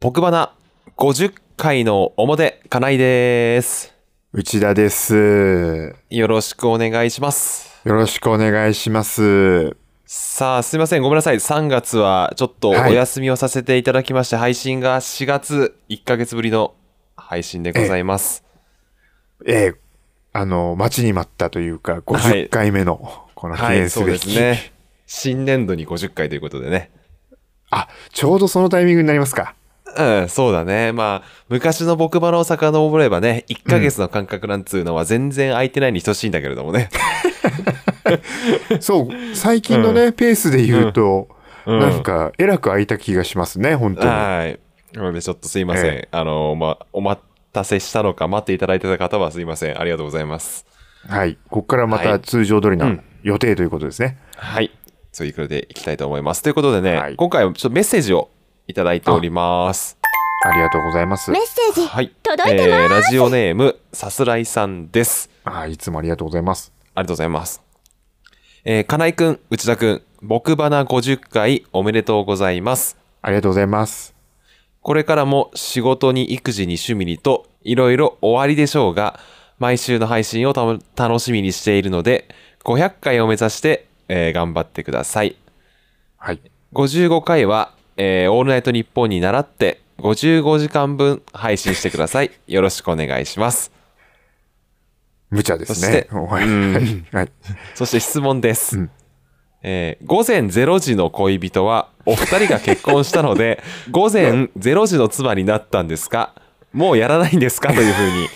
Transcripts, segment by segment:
僕花50回の表、金井です。内田です。よろしくお願いします。よろしくお願いします。さあ、すいません。ごめんなさい。3月はちょっとおはい休みをさせていただきまして、配信が4月1ヶ月ぶりの配信でございます。ええあの、待ちに待ったというか、はい50回目の、この記はい、そうで念すべき、すね。新年度に50回ということでね。あ、ちょうどそのタイミングになりますか。うん、そうだね。まあ、昔の僕花を遡ればね、1ヶ月の間隔なんつうのは全然空いてないに等しいんだけれどもね。そう、最近のね、ペースで言うと、うんなんか、えらく空いた気がしますね、本当に。はい。なので、ちょっとすいません。えあの、まあ、お待たせしたのか、待っていただいてた方はすいません。ありがとうございます。はい。ここからまたはい通常通りのうん予定ということですね。はい。そういうことでいきたいと思います。ということでね、はい今回はちょっとメッセージをいただいております。ありがとうございますメ。ッセージ、はい。届いてますえーラジオネーム、さすらいさんです。あいつもありがとうございます。ありがとうございます。えー、金井くん、内田くん、僕花50回おめでとうございます。ありがとうございます。これからも仕事に育児に趣味にといろいろ終わりでしょうが、毎週の配信を楽しみにしているので、500回を目指して、えー頑張ってください。はい。55回は、えーオールナイトニッポンに習って、55時間分配信してください。よろしくお願いします。無茶ですね。そして質問です。うんえー午前0時の恋人はお二人が結婚したので 午前0時の妻になったんですか？もうやらないんですか？というふうに、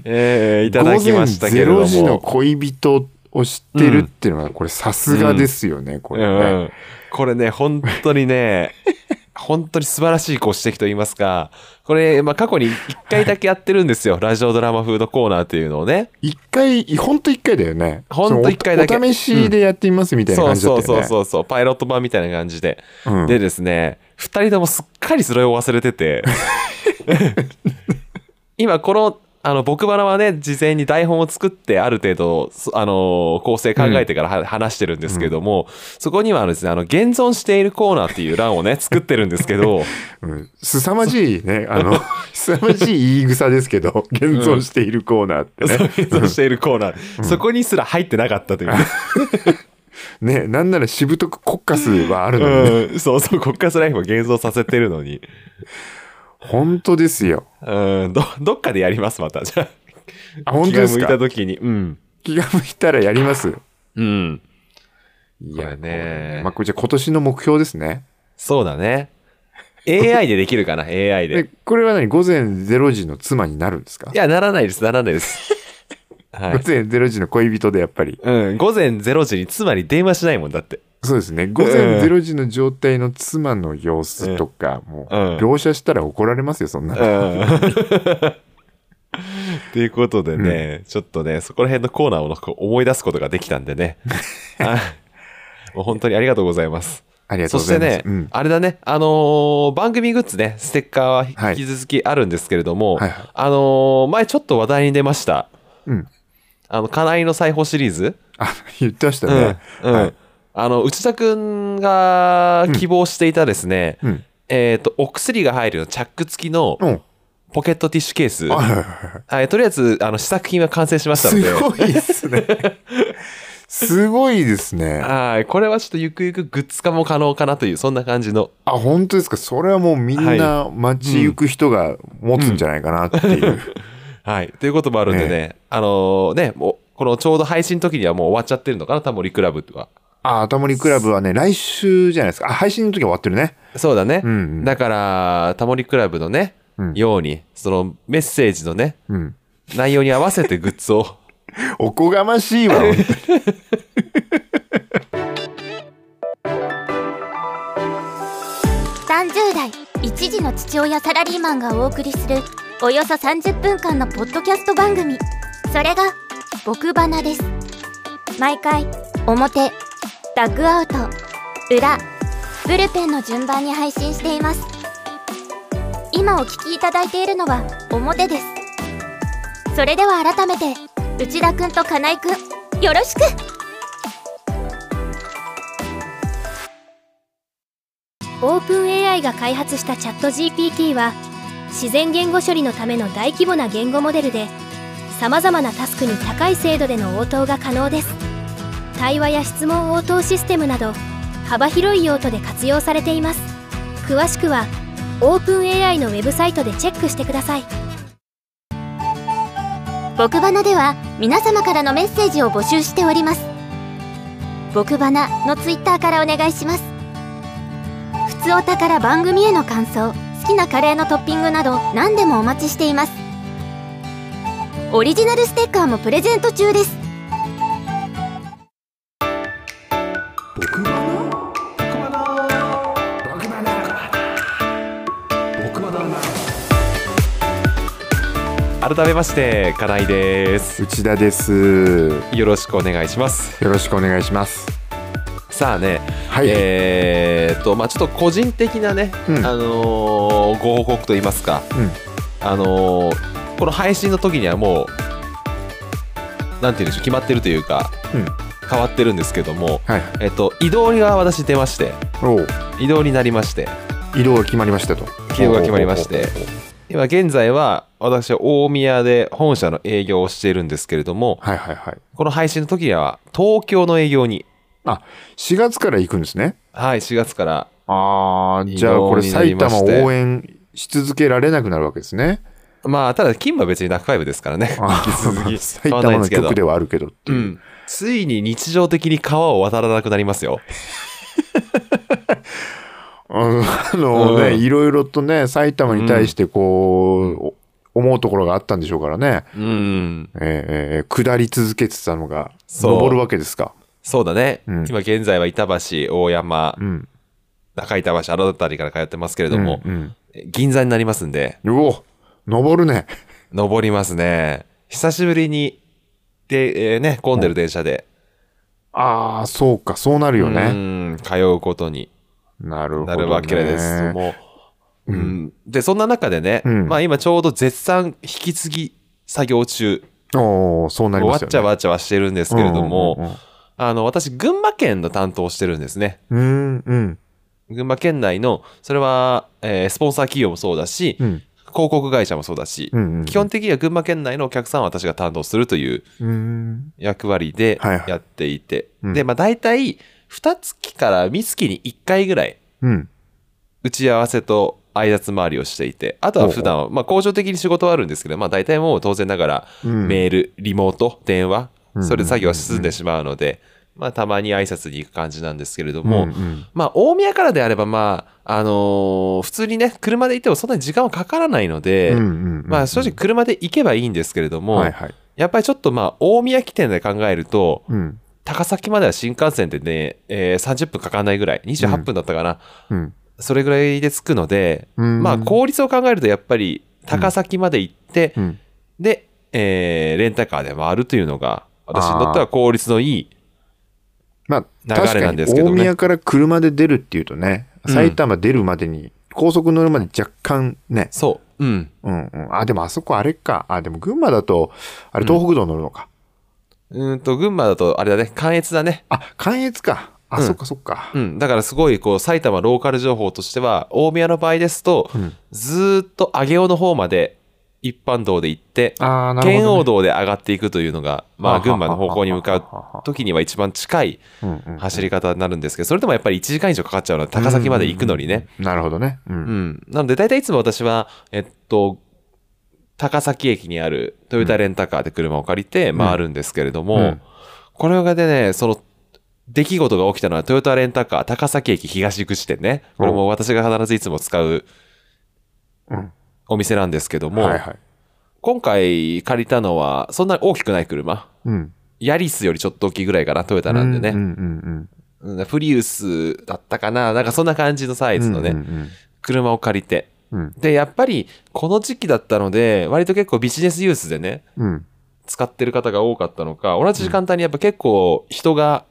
えーいただきましたけれども午前0時の恋人を知ってるっていうのは、これさすがですよね、これね。うん、これね本当にね 本当に素晴らしいご指摘と言いますかこれ、まあ、過去に1回だけやってるんですよ ラジオドラマフードコーナーっていうのをね。一回、ほんと一回だよね。ほんと一回だけ。おお試しでやってみますみたいなそう感じだったよね。そうそうそうそう。パイロット版みたいな感じで、うん。でですね2人ともすっかりそれを忘れてて。今このあの僕花はね事前に台本を作ってある程度そあの構成考えてからは、話してるんですけども、そこにはですねあの現存しているコーナーっていう欄をね作ってるんですけど うん。凄まじいね、あの、凄まじい言い草ですけど、現存しているコーナーってね。現存しているコーナー、そこにすら入ってなかったというね、ね、なんならしぶとく国家数はあるのにね。うん、そうそう国家スライフを現存させてるのに、本当ですよ。うん、どどっかでやりますまたじゃああ、本気が向いた当ですか時にうん気が向いたらやります？うんいこれねまあ、これじゃあ今年の目標ですね。そうだね。AI でできるかな ?AI で。で、これは何？午前0時の妻になるんですか？いや、ならないです、ならないです。はい。午前0時の恋人でやっぱり。うん、午前0時に妻に電話しないもんだって。そうですね。午前0時の状態の妻の様子とか、もう、うん描写したら怒られますよ、そんな。ということでね、ちょっとね、そこら辺のコーナーを思い出すことができたんでね。はいもう本当にありがとうございます。ありがとそうしてございます。ね、うんあれだね、あのー番組グッズね、ステッカーははい引き続きあるんですけれども、はいはいあのー前ちょっと話題に出ました、うん。あの、金井の裁縫シリーズ、あ、言ってましたね。うん。はいあの、内田くんが希望していたですね、うん。えっ、と、お薬が入るチャック付きのうん。ポケットティッシュケース。はいはいはいはい、とりあえず、あの、試作品は完成しましたので。すごいですね。すごいですね。はい、これはちょっとゆくゆくグッズ化も可能かなという、そんな感じの。あ、本当ですか？それはもうみんな街行く人が持つんじゃないかなっていう。はい、ということもあるんでね、あのね、もう、このちょうど配信の時にはもう終わっちゃってるのかな、タモリクラブは。あ、タモリクラブはね、来週じゃないですか。あ、配信の時は終わってるね。そうだね。うんうんだから、タモリクラブのね、うんように、そのメッセージのね、うん。内容に合わせてグッズを おこがましいわ。本当に30代一児の父親サラリーマンがお送りするおよそ30分間のポッドキャスト番組それが「僕花」です毎回表ダッグアウト。裏ブルペンの順番に配信しています。今お聞きいただいているのは表です。それでは改めて内田くんと金井くんよろしく。OpenAI が開発したチャット GPT は自然言語処理のための大規模な言語モデルでさまざまなタスクに高い精度での応答が可能です。対話や質問応答システムなど幅広い用途で活用されています。詳しくは OpenAI のウェブサイトでチェックしてください。僕花では皆様からのメッセージを募集しております。僕花のツイッターからお願いします。ふつおたから番組への感想好きなカレーのトッピングなど何でもお待ちしています。オリジナルステッカーもプレゼント中です。改めまして金井です。内田です。よろしくお願いします。よろしくお願いします。さあねはい、えーっとまあちょっと個人的なね、うん。あのーご報告といいますか、うん。あのーこの配信の時にはもうなんて言うんでしょう決まってるというか、うん。変わってるんですけども、はい。えっと、移動が私出まして移動になりまして。移動が決まりましたと。移動が決まりまして今現在は私は大宮で本社の営業をしているんですけれどもはいはいはい。この配信の時には東京の営業にあ4月から行くんですね。はい4月からああじゃあこれ埼玉応援し続けられなくなるわけですね。まあただ勤務は別にナックファイブですからね。あ 引き続き埼変わらないん玉のですけど。局ではあるけどっていう、うん、ついに日常的に川を渡らなくなりますよ。うんあのね、うん。いろいろとね埼玉に対してこう、お思うところがあったんでしょうからね、うん、えーえー下り続けてたのがそう。登るわけですか。そうだね、うん。今現在は板橋、大山、うん。中板橋、あの辺りから通ってますけれども、うん銀座になりますんで、うん、うお登るね。登りますね。久しぶりに、で、えーね、混んでる電車で、ああそうかそうなるようね、ん、通うことになるほど、ね、なるわけです。もう、うん、で、そんな中でね、うん。まあ今ちょうど絶賛引き継ぎ作業中、おおそうなりますよね。わっちゃわっちゃはしてるんですけれども、うんうんあの、私、群馬県の担当をしてるんですね。うんうん。うん群馬県内の、それは、えースポンサー企業もそうだし、うん。広告会社もそうだし、うんうん基本的には群馬県内のお客さんは私が担当するといううん。役割ではいはい。やっていて、うん。で、まあ大体、2月から3月に1回ぐらい、うん。打ち合わせと挨拶回りをしていて、あとは普段は、まあ、工場的に仕事はあるんですけど、まあ、大体もう当然ながら、うん。メール、リモート、電話、うん。それで作業は進んでしまうので、まあ、たまに挨拶に行く感じなんですけれども、うんうん。まあ、大宮からであれば、まあ、あのー普通にね、車で行ってもそんなに時間はかからないので、まあ、正直車で行けばいいんですけれども、はいはい。やっぱりちょっとまあ、大宮起点で考えると、うん高崎までは新幹線でね、えー30分かかんないぐらい、28分だったかな、うん。それぐらいで着くので、うん。まあ効率を考えるとやっぱり高崎まで行って、うん。で、えーレンタカーで回るというのが私にとっては効率のいいまあ流確かにれなんですけどね。大宮から車で出るっていうとねうん。埼玉出るまでに高速乗るまで若干ね。そう。うん。うんうん。あでもあそこあれか。あでも群馬だとあれ東北道乗るのか、うーんと群馬だとあれだね関越だね。あ関越か。あ、うん。そっかそっか。うん。だからすごいこう埼玉ローカル情報としては大宮の場合ですと、うん。ずーっと上尾の方まで一般道で行ってあーなるほど、ね、圏央道で上がっていくというのが、まあ、群馬の方向に向かう時には一番近いうんうん走り方になるんですけどそれでもやっぱり1時間以上かかっちゃうので高崎まで行くのにね、なるほどね。うん。うん。なので、大体いつも私は、えっと、高崎駅にあるトヨタレンタカーで車を借りて回るんですけれども、うん。これがでね、その、出来事が起きたのはトヨタレンタカー高崎駅東口店ね。これも私が必ずいつも使ううん。お店なんですけども、はいはい。今回借りたのはそんなに大きくない車。うん。ヤリスよりちょっと大きいぐらいかな、トヨタなんでね。うんうんうんうん。フリウスだったかな。なんかそんな感じのサイズのね、うんうん。車を借りて。うん。で、やっぱりこの時期だったので、割と結構ビジネスユースでね、うん。使ってる方が多かったのか、同じ時間帯にやっぱ結構人が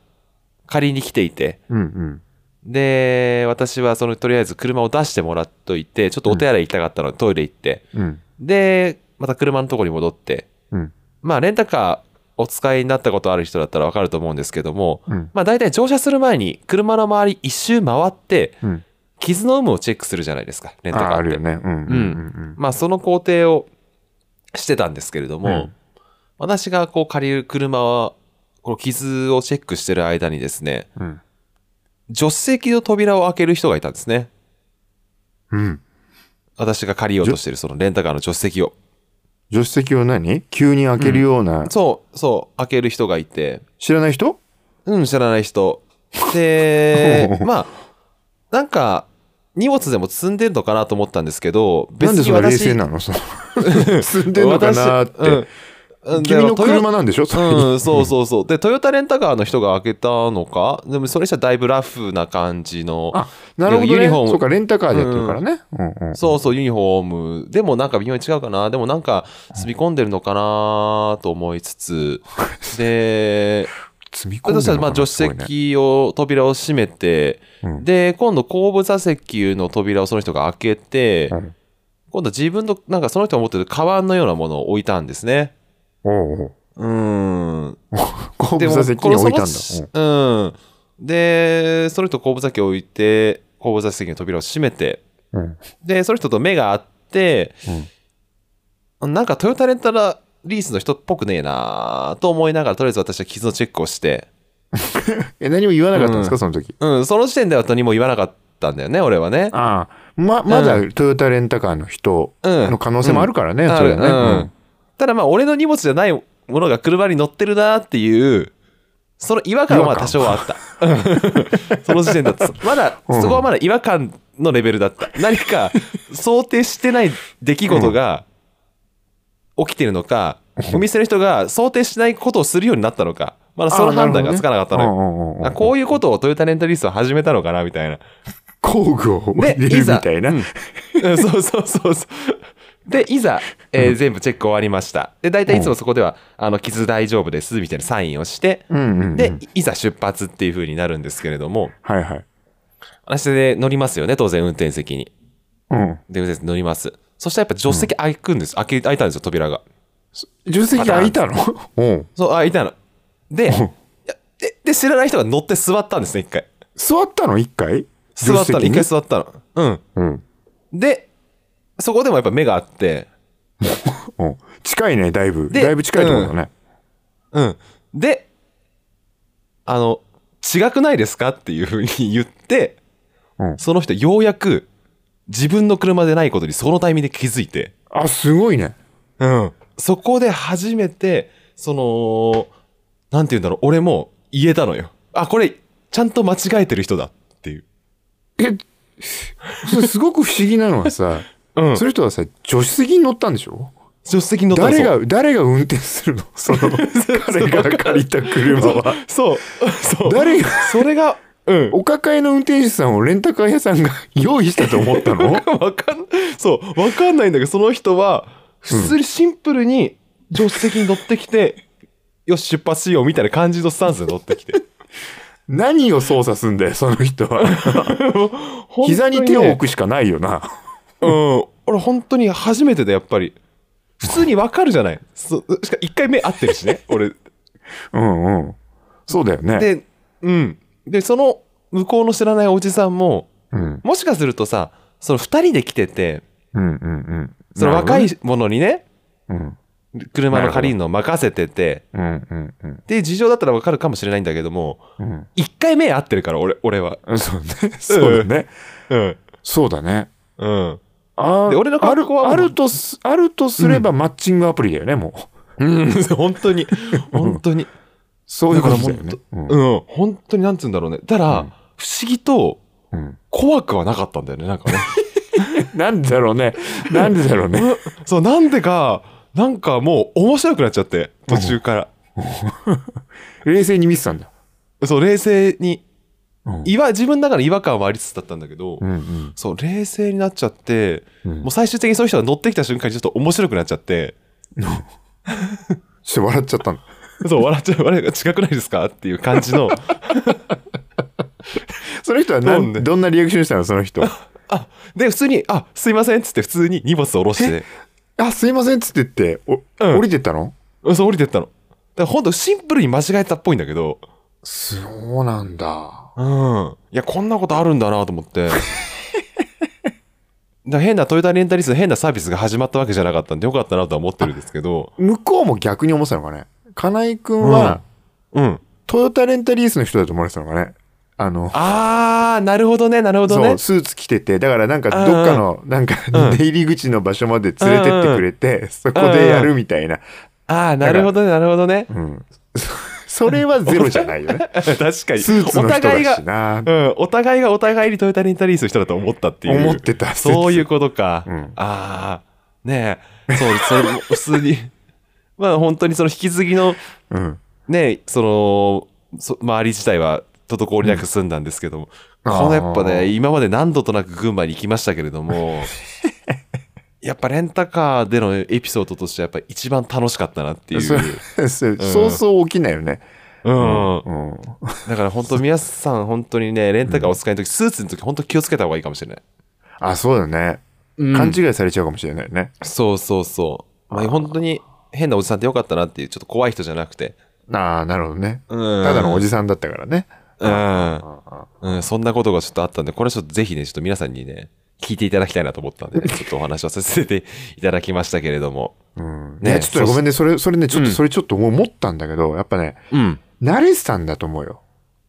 借りに来ていて、うんうん。で、私はそのとりあえず車を出してもらっといて、ちょっとお手洗い行きたかったのでトイレ行って、うん。で、また車のとこに戻って、うん。まあレンタカーお使いになったことある人だったらわかると思うんですけども、うん。まあ大体乗車する前に車の周り一周回って、うん傷の有無をチェックするじゃないですか、レンタカーって。ああるよね。うんうんうんまあ、その工程をしてたんですけれども、うん私がこう借りる車は、この傷をチェックしてる間にですね、うん。助手席の扉を開ける人がいたんですね。うん。私が借りようとしてるそのレンタカーの助手席を。助手席を何？急に開けるような、そう、そう、開ける人がいて、知らない人？うん、知らない人。で、まあ、なんか、荷物でも積んでんのかなと思ったんですけど、なんでそれ冷静私なの？その 住んでんのかなって。私うん君の車なんでしょ？そうん、そうそうそう。で、トヨタレンタカーの人が開けたのかでも、それじゃだいぶラフな感じの。あ、なるほど、ね。ユニフォームそうか、レンタカーでやってるからね。うんうん。そうそう、ユニフォーム。でもなんか微妙に違うかな。でもなんか、積み込んでるのかなと思いつつ。で、積み込んで助手席を、扉を閉めて、うんで、今度後部座席の扉をその人が開けて、うん今度自分の、なんかその人が持ってるカバンのようなものを置いたんですね。おうん。後部座席に置いたんだ。うん。で、その人後部座席を置いて、後部座席の扉を閉めて、うんうんで、その人と目が合って、なんかトヨタレンタラリースの人っぽくねえなと思いながら、とりあえず私は傷のチェックをして、え、何も言わなかったんですか、うんその時？うん、その時点では何も言わなかったんだよね、俺はね。ああ、ま、まだトヨタレンタカーの人うんの可能性もあるからね、あるそれはね。うんただまあ、俺の荷物じゃないものが車に乗ってるなっていう、その違和感は多少はあった。その時点だと。まだ、うんそこはまだ違和感のレベルだった。何か想定してない出来事が起きてるのか、お店の人が想定しないことをするようになったのか、まだその判断がつかなかったのよ。こういうことをトヨタレンタリースは始めたのかなみたいな。工具を入で、れるみたいな。うんうんそうそうそうそう。で、いざ、えー全部チェック終わりました。で、大体いつもそこでは、あの、傷大丈夫です、みたいなサインをして、うんうんうんで、いざ出発っていう風になるんですけれども、はいはい。私で乗りますよね、当然運転席に。うん。で、運転席乗ります。そしたらやっぱ助手席開くんです。開け、開いたんですよ、扉が。助手席開いたの？うん。そう、開いたの。で、で、で、知らない人が乗って座ったんですね、一回。座ったの？一回？座ったの、一回座座ったの。うん。うん。で、そこでもやっぱ目があって、うん。近いね、だいぶ。でだいぶ近いところだね。うん。で、あの、違くないですか？っていうふうに言って、うんその人ようやく自分の車でないことにそのタイミングで気づいて、あ、すごいね。うん。そこで初めて、その、なんて言うんだろう、俺も言えたのよ。あ、これ、ちゃんと間違えてる人だっていう。え、それすごく不思議なのはさ、うんその人はさ、助手席に乗ったんでしょ？助手席に乗ったの誰が、誰が運転するの？その、彼が借りた車は。そう、そう。誰が、それが、うん。お抱えの運転手さんをレンタカー屋さんが 用意したと思ったの？わかん、そう、わかんないんだけど、その人は、普通にシンプルに助手席に乗ってきて、よし、出発しようみたいな感じのスタンスで乗ってきて。何を操作すんだよ、その人は。ね膝に手を置くしかないよな。うん。俺、本当に初めてで、やっぱり。普通にわかるじゃない。そしかも一回目合ってるしね、俺。うんうん。そうだよね。で、うん。で、その向こうの知らないおじさんも、うん。もしかするとさ、その二人で来てて、うんうんうん。その若い者にね、ほどね。車の借りるのを任せてて、うん。うんうんうんっていう事情だったらわかるかもしれないんだけども、うん一回目合ってるから、俺、俺は。うん。そうね。そうだね。うん。そうだね。うん。あで俺のあるとす、あるとすればマッチングアプリだよね、もう。うん、本当に、本当に。そういうことだよねだ。うんうん、本当になんつうんだろうね。だから、うん不思議とうん怖くはなかったんだよね、なんかね。なんでだろうね。なんでだろうね。うんそう、なんでか、なんかもう面白くなっちゃって、途中から。冷静に見てたんだ。そう、冷静に、うん違和自分の中の違和感はありつつだったんだけど、うんうんそう、冷静になっちゃって、うんもう最終的にそういう人が乗ってきた瞬間にちょっと面白くなっちゃって、して笑っちゃったの。そう、笑っちゃう、笑いが違くないですか？っていう感じの、その人はななんどんなリアクションしたの？その人。あ、で、普通に、あ、すいませんっつって普通に荷物を下ろして、あ、すいませんっつって言って、おうん降りてったの？うんそう降りてったの。だからほんとシンプルに間違えたっぽいんだけど、そうなんだ。うん。いや、こんなことあるんだなと思って。だ変なトヨタレンタリースの変なサービスが始まったわけじゃなかったんでよかったなとは思ってるんですけど。向こうも逆に思ってたのかね？金井くんは、うん。トヨタレンタリースの人だと思われてたのかね。あの、あー、なるほどね、なるほどね。スーツ着てて、だからなんかどっかの、なんかうん出入り口の場所まで連れてってくれて、そこでやるみたいな。あー、なるほどね、なるほどね。うん。それはゼロじゃないよね。確かに。スーツの人だし、な。うん、お互いがお互いにトヨタレンタリースの人だと思ったっていう。思ってた。そういうことか。うんああ、ねえ、そう、それも普通に、まあ本当にその引き継ぎのうん。ね、その、そ周り自体は滞りなく済んだんですけども、うんこのやっぱね、今まで何度となく群馬に行きましたけれども、やっぱレンタカーでのエピソードとしてはやっぱ一番楽しかったなっていう。そうそう起きないよね。うん。うん。だから本当皆さん本当にね、レンタカーお使いの時、スーツの時本当気をつけた方がいいかもしれない。あ、そうだね。勘違いされちゃうかもしれないね。そうそうそう。まあ、本当に変なおじさんってよかったなっていう、ちょっと怖い人じゃなくて。ああ、なるほどね。うん。ただのおじさんだったからね。うん。うん、そんなことがちょっとあったんで、これちょっとぜひね、ちょっと皆さんにね、聞いていただきたいなと思ったんで、ね、ちょっとお話をさせていただきましたけれども。うん。ねね、ちょっとねごめんね、それ、それね、ちょっと、それちょっと思ったんだけど、やっぱね、うん。慣れてたんだと思うよ。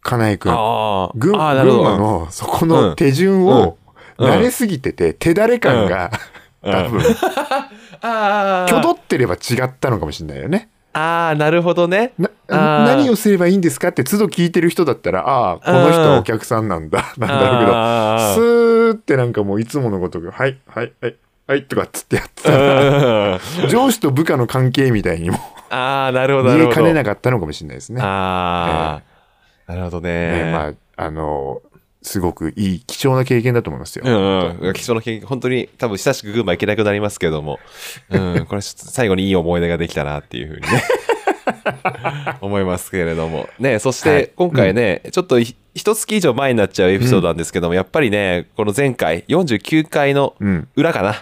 金井くん。ああ。群。馬のそこの手順をうん慣れすぎてて、手だれ感が多分、あ挙動ってれば違ったのかもしれないよね。ああ、なるほどね。何をすればいいんですかって都度聞いてる人だったら、ああ、この人はお客さんなんだ、なんだろうけど、あスーってなんかもういつものごとく、はい、はい、はい、はい、とかっつってやってたら、ー上司と部下の関係みたいにも あー、なるほど、な見えるほど。かねなかったのかもしれないですね。ああ、なるほどね。ねまあ、あの、すごくいい、貴重な経験だと思いますよ。うんうん、貴重な経験、本当に多分親しく群馬行けなくなりますけども、うん、これ最後にいい思い出ができたなっていうふうにね、思いますけれども。ね、そしはい。て今回ね、ちょっとひ一月以上前になっちゃうエピソードなんですけども、やっぱりね、この前回、49回のうん。裏かな、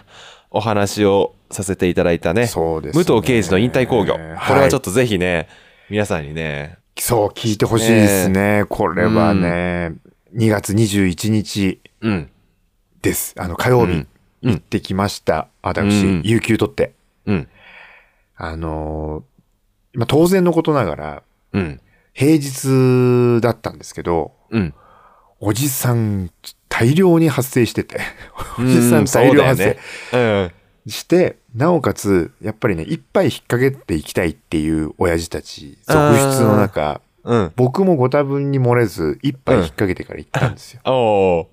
お話をさせていただいたね、そうですね。武藤刑事の引退工業。はい。これはちょっとぜひね、皆さんにね、そう、聞いてほしいですね。これはね、2月21日うん、です。あの、火曜日、うん行ってきました。私、うん有給取って。うん、あのーまあ、当然のことながら、うん、平日だったんですけど、うん。おじさん大量に発生してて、おじうんさん大量発生して、なおかつ、やっぱりね、一杯引っ掛けていきたいっていう親父たち、続出の中、うん、うん。僕もご多分に漏れず、一杯引っ掛けてから行ったんですよ。おー。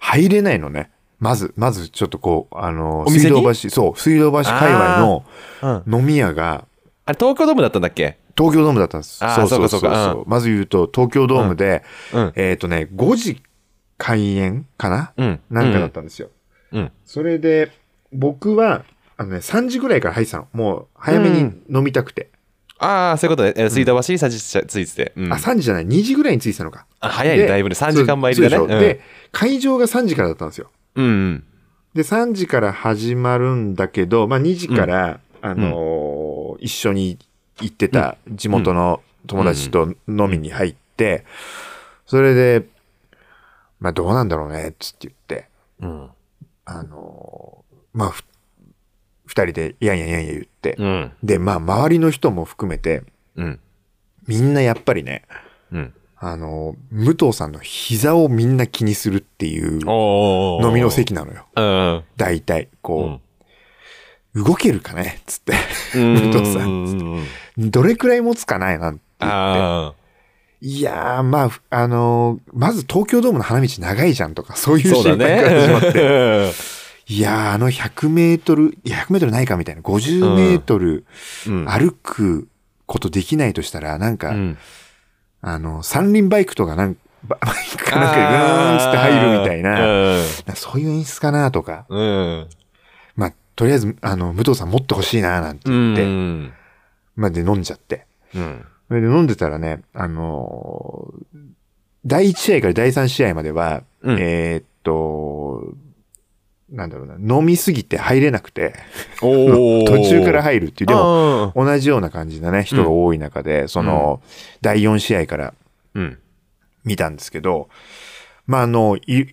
入れないのね。まず、まずちょっとこう、あの、水道橋、そう、水道橋界隈のうん。飲み屋が、あれ、東京ドームだったんだっけ？東京ドームだったんです。そうそうそうそううかそうまず言うと、東京ドームで、うん。えっ、とね、5時開演かな、うん。なんかだったんですよ。うん。それで、僕は、あのね、3時ぐらいから入ってたの。もう、早めに飲みたくて。ああ、そういうことね。えー水道橋に3時ついてて。うんあ、3時じゃない、2時ぐらいに着いてたのか。あ早いね、でだいぶね。3時間前入りだね。そうそうで会場が3時からだったんですよ。うん。うん。で、3時から始まるんだけど、まあ2時から、あのー一緒に行ってた地元の友達と飲みに入って、それで、まあどうなんだろうね、つって言って、うん。あのーまあふ二人でいやいやいやいや言って、うん。で、まあ周りの人も含めて、うん。みんなやっぱりね、うん。あのー武藤さんの膝をみんな気にするっていう飲みの。席なのよ。うん。大体、うこん。う、動けるかね？つって。うん。武藤さん。どれくらい持つかないなんて言って。あいやー、まあ、あのーまず東京ドームの花道長いじゃんとか、そうあ。いう心配から始まって。ね。いやー、あの100メートル、いや100メートルないかみたいな、50メートルうん。歩くことできないとしたら、なんか、うん。あの、三輪バイクとかなんババイクかなんかでぐーんつって入るみたいな、なんかそういう演出かなとか、うん。うん。まあ、とりあえず、あの、武藤さん持ってほしいななんてう言って、ん。まあ、で飲んじゃって。うん。それで飲んでたらね、あのー第1試合から第3試合までは、うんえーっと、なんだろうな、飲みすぎて入れなくて、途中から入るっていう、でも、も、同じような感じなね、人が多い中で、その、第4試合からうん。見たんですけど、まあ、あの、い、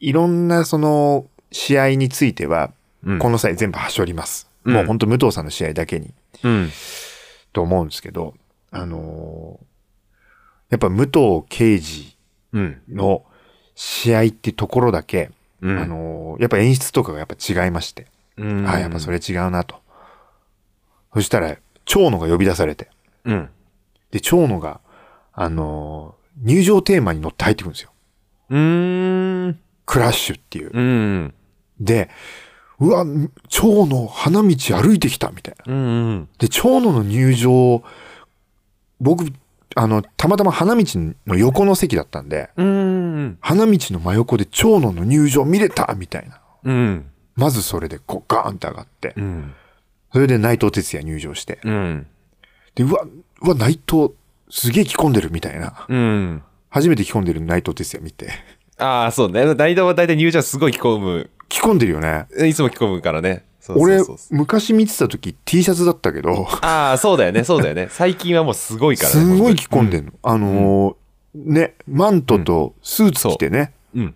いろんなその、試合については、うんこの際全部はしょります。うんもう本当武藤さんの試合だけに、うん。と思うんですけど、あのーやっぱ武藤敬司うん。の試合ってところだけ、うんあのーやっぱ演出とかがやっぱ違いまして、うんあやっぱそれ違うなと。そしたら、長野が呼び出されて、うん。で、長野が、あのー入場テーマに乗って入ってくるんですよ。うーん。クラッシュっていう。うん。で、うわ、長野花道歩いてきたみたいな。うん。で、長野の入場、僕、あの、たまたま花道の横の席だったんで、うん。花道の真横で長野の入場見れたみたいな。うん。まずそれでこうガーンって上がってう、ん。それで内藤哲也入場して、うん。で、うわ、うわ、内藤すげえ着込んでるみたいな。うん。初めて着込んでる内藤哲也見て、ああ、そうね。大体は大体入場すごい着込む。着込んでるよね。いつも着込むからね。俺昔見てた時 T シャツだったけど、ああ、そうだよね。そうだよね。最近はもうすごいからね。すごい着込んで。でんの。あのーね、マントとスーツ着てね、うん。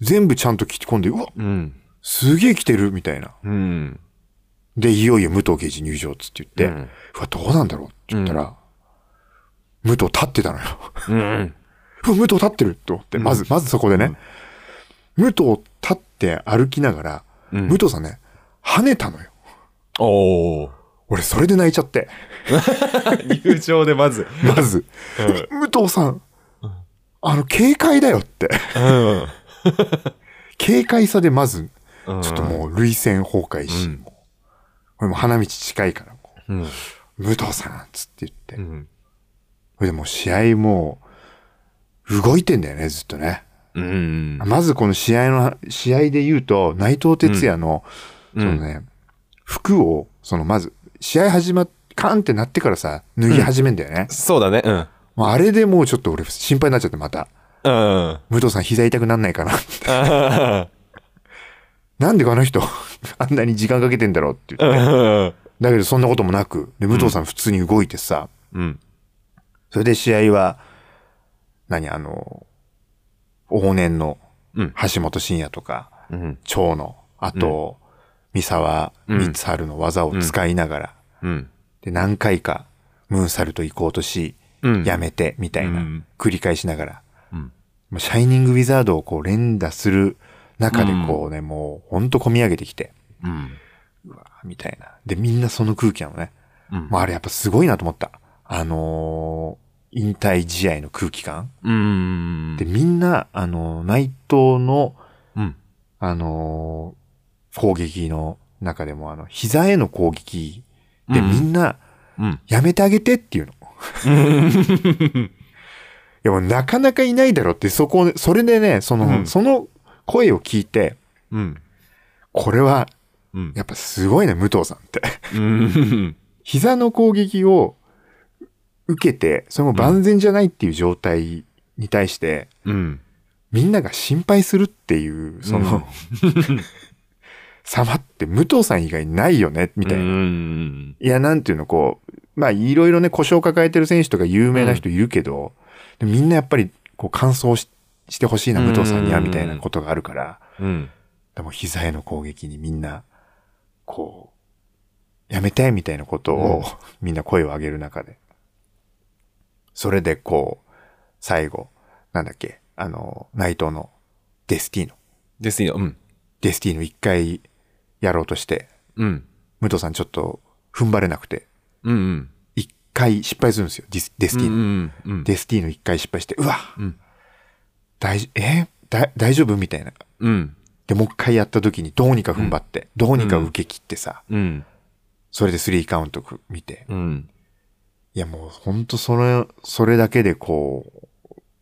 全部ちゃんと着込んで、うわ、うん。すげえ着てるみたいな。うん。で、いよいよ武藤刑事入場っつって言って、うんうわ、どうなんだろうって言ったら、武藤立ってたのよ。うん。武藤立ってると思って、まず、まずそこでね、武藤立って歩きながら、うん武藤さんね、跳ねたのよ。おお。俺、それで泣いちゃって。入場でまず。まず、武藤さん、あの、軽快だよって。うん。軽快さでまず、うんちょっともう、涙腺崩壊し、うんもうこれも花道近いから、こうん。う武藤さん、つって言って。うん。それでもう試合もう、動いてんだよね、ずっとね。うん。まずこの試合の、試合で言うと、内藤哲也の、うんそのね、服を、そのまず、試合始まっ、カーンってなってからさ、脱ぎ始めんだよね。そうだね。うん。もうあれでもうちょっと俺心配になっちゃってまた。うん。武藤さん膝痛くなんないかな。あ なんであの人、あんなに時間かけてんだろうって言って。ーだけどそんなこともなく、で、武藤さん普通に動いてさ、うん。それで試合は、何あの、往年のうん。橋本真也とか、うん。長野、あと、三沢光晴の技を使いながら、うん。で、何回かムーンサルト行こうとし、うんやめて、みたいな、うん繰り返しながら、シャイニングウィザードをこう連打する中でこうね、もうほんと込み上げてきて、うわみたいな。で、みんなその空気なのね。うんまああれやっぱすごいなと思った。あのー引退試合の空気感。うん。で、みんな、あのー内藤の、うん。あのー攻撃の中でも、あの、膝への攻撃でうんみんな、うん。やめてあげてっていうの。いやもうなかなかいないだろって、そこ、それでね、その、うんその声を聞いて、うん。これは、うん。やっぱすごいね、武藤さんって。うん。膝の攻撃を受けて、それも万全じゃないっていう状態に対して、うん。みんなが心配するっていう、その、様って武藤さん以外ないよね、みたいな。うん。いや、なんていうの、こう、まあ、いろいろね、故障抱えてる選手とか有名な人いるけど、でみんなやっぱり、こう、完走ししてほしいな、武藤さんには、みたいなことがあるから、うん。でも膝への攻撃にみんな、こう、やめて、みたいなことを、みんな声を上げる中で。それで、こう、最後、なんだっけ、あの、内藤のデスティーノ。ですよ。うん。デスティーノ一回やろうとして、うん。武藤さんちょっと踏ん張れなくて、うん。一回失敗するんですよ、ディスデスティーノ。うん。うん。デスティーノ一回失敗して、うわ、うん大丈、えだ大丈夫みたいな。うん。で、もう一回やった時にどうにか踏ん張って、どうにか受け切ってさ、うん。それでスリーカウント見て、うん。いやもうほんとそれ、それだけでこ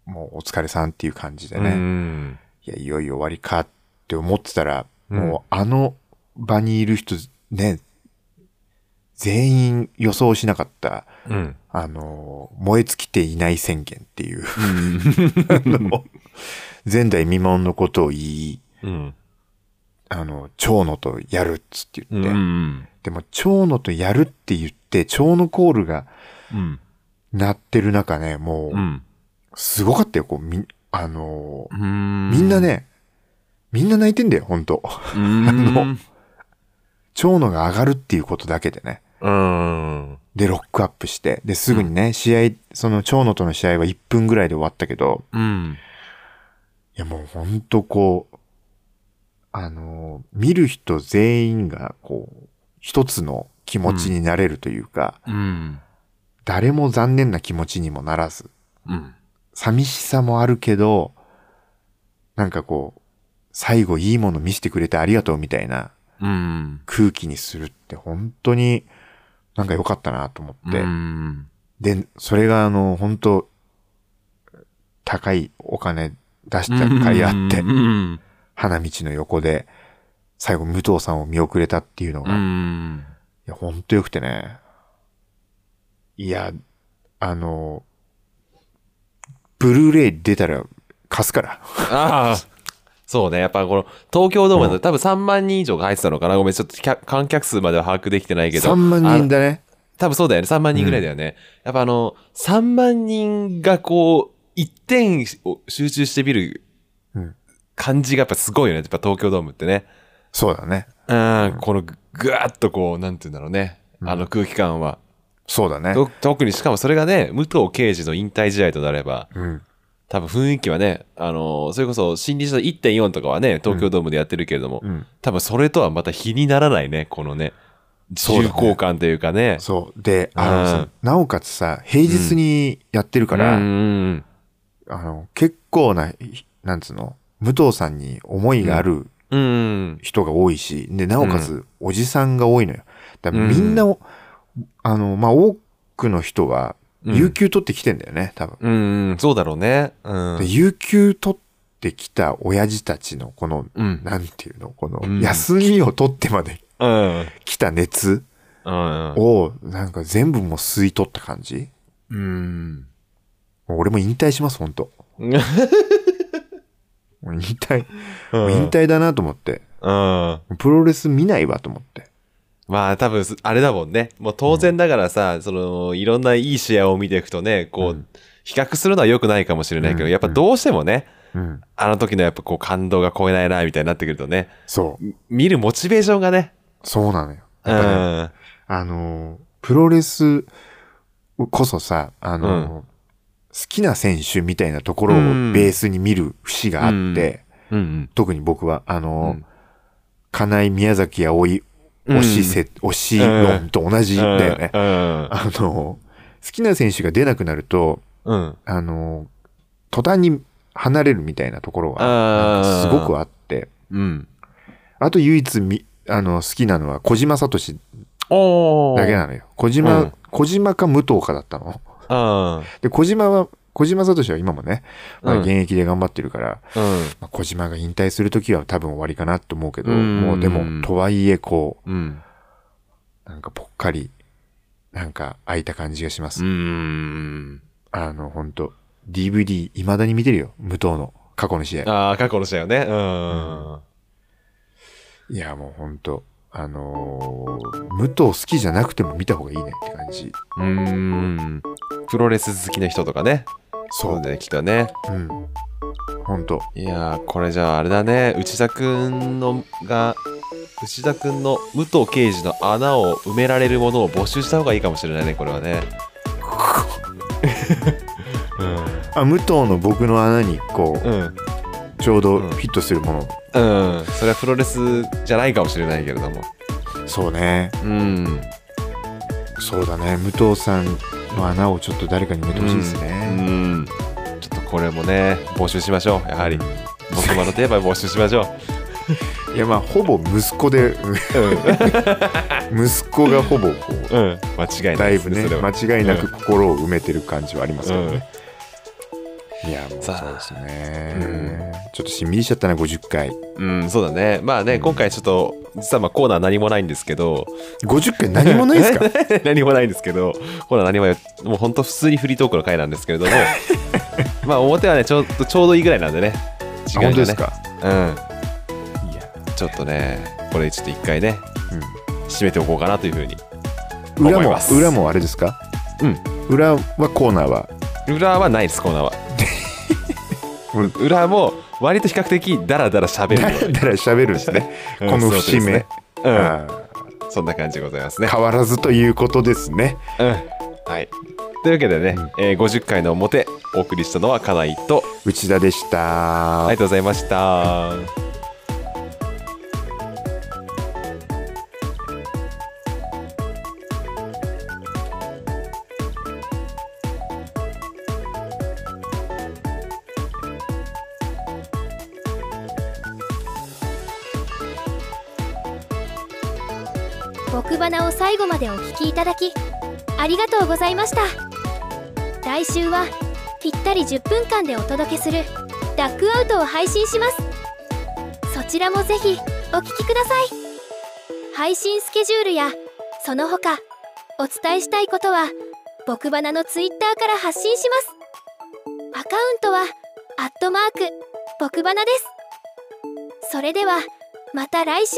う、もうお疲れさんっていう感じでね、うん。いや、いよいよ終わりかって思ってたら、うんもうあの場にいる人、ね、全員予想しなかった、うん。あの、燃え尽きていない宣言っていう、うん。あの前代未聞のことを言い、うん。あの、蝶野とやるっつって言って、うん。でも蝶野とやるって言って、蝶野コールがうん。鳴ってる中ね、もう、うん。すごかったよ、こう、み、あの。みんな。ね、みんな泣いてんだよ、本当うん。長野が上がるっていうことだけでね。うん。で、ロックアップして、で、すぐにね、試合、その長野との試合は1分ぐらいで終わったけど、うん。いやもうほんとこう、あの、見る人全員がこう、一つの気持ちになれるというか、うん。誰も残念な気持ちにもならず、うん。寂しさもあるけど、なんかこう、最後いいもの見せてくれてありがとうみたいなうん。空気にするって本当になんか良かったなと思って。うん。で、それがあの、本当高いお金出した甲斐あって、うん。花道の横で、最後武藤さんを見送れたっていうのうが、いん。や、ほんと良くてね。いや、あの、ブルーレイ出たら貸すから。ああ。そうね。やっぱこの東京ドームだうんと多分3万人以上が入ってたのかな。ごめん、ちょっと客観客数までは把握できてないけど。3万人だね。多分そうだよね。3万人ぐらいだよね。やっぱあの、3万人がこう、一点を集中して見るうん感じがやっぱすごいよね。やっぱ東京ドームってね。そうだね。うん、このぐぐわっとこう、なんて言うんだろうね。あの空気感は。そうだね。と特にしかもそれがね、武藤敬司の引退試合となれば、うん。多分雰囲気はね、あのーそれこそ新日の1.4とかはね、東京ドームでやってるけれども、うん。多分それとはまた比にならないね、このね、重厚感というかね。そう。で、あのさうんなおかつさ、平日にやってるから、うんうんあの、結構な、なんつうの、武藤さんに思いがあるうん。うん。人が多いし、で、なおかつ、おじさんが多いのよ。だからみんなを、あの、まあ、多くの人は、うん有給取ってきてんだよね、多分。うん、うんそうだろうね。うん。で有給取ってきた親父たちの、この、うん。なんていうの、このう、ん休みを取ってまでうん。来た熱うん。を、なんか全部もう吸い取った感じ？うん。俺も引退します、本当 引退、もう引退だなと思って。うん。プロレス見ないわと思って。まあ多分、あれだもんね。もう当然だからさ、その、いろんないい試合を見ていくとね、こう、うん比較するのは良くないかもしれないけど、うんやっぱどうしてもね、うん。あの時のやっぱこう感動が超えないな、みたいになってくるとね、そう。見るモチベーションがね、そうなのよ。うやっぱね、ん。あのー、プロレスこそさ、あの好きな選手みたいなところをうんベースに見る節があって、うんうん。特に僕は、あの金井宮崎葵推しせ、推し論と同じだよね。うん。あのー好きな選手が出なくなると、うん。あのー途端に離れるみたいなところが、あーなんかすごくあって、うん。あと唯一み、あの、好きなのは小島聡。だけなのよ。小島、うん小島か武藤かだったの。うん。で、小島は、小島聡は今もね、まあ、うん現役で頑張ってるから、うん。まあ、小島が引退するときは多分終わりかなと思うけど、うんもうでも、とはいえ、こうん。う、なんかぽっかり、なんか空いた感じがします。うん。あの、本当 DVD、未だに見てるよ。武藤の過去の試合。ああ、過去の試合をね。うん。いや、もう本当あのー武藤好きじゃなくても見た方がいいねって感じ。うん。プロレス好きな人とかね。そうだね、きっとね。うん。本当いやー、これじゃああれだね。内田くんのが、内田くんの武藤敬司の穴を埋められるものを募集した方がいいかもしれないね、これはね。あ、武藤の僕の穴に、こう、うん。うん。ちょうどフィットするもの。うん。それはプロレスじゃないかもしれないけれども。そうね。うん。そうだね。武藤さんの穴をちょっと誰かに埋めてほしいですうね。ん。これもね、募集しましょう、やはり。僕ものといえば募集しましょう。いや、まあ、ほぼ息子で、息子がほぼこう、うん。間違いないだいぶね。間違いなく心を埋めてる感じはありますけどね。いや、もうそうですね。ちょっとしんみりしちゃったな、50回。うん、そうだね。まあね、今回ちょっと、実はまあコーナー何もないんですけど、50回何もないですか？何もないんですけど、コーナー何もや、もう本当普通にフリートークの回なんですけれども、まあ表はね、ちょうど、ちょうどいいぐらいなんでね。時間がね本当ですか？うん。いや、ちょっとね、これちょっと一回ね、うん締めておこうかなというふうに。裏も思います裏もあれですか？うん。裏はコーナーは？裏はないです、コーナーは。裏も割と比較的ダラダラ喋るだようにらだら喋るんですね。うんこの節目。そうですねうんあそんな感じでございますねー変わらずということですね。うんはいというわけでね、えー50回の表お送りしたのは金井と内田でした。ありがとうございました。きいただきありがとうございました。来週はぴったり10分間でお届けするダックアウトを配信します。そちらもぜひお聞きください。配信スケジュールやその他お伝えしたいことは僕花のツイッターから発信します。アカウントはアットマーク僕花です。それではまた来週。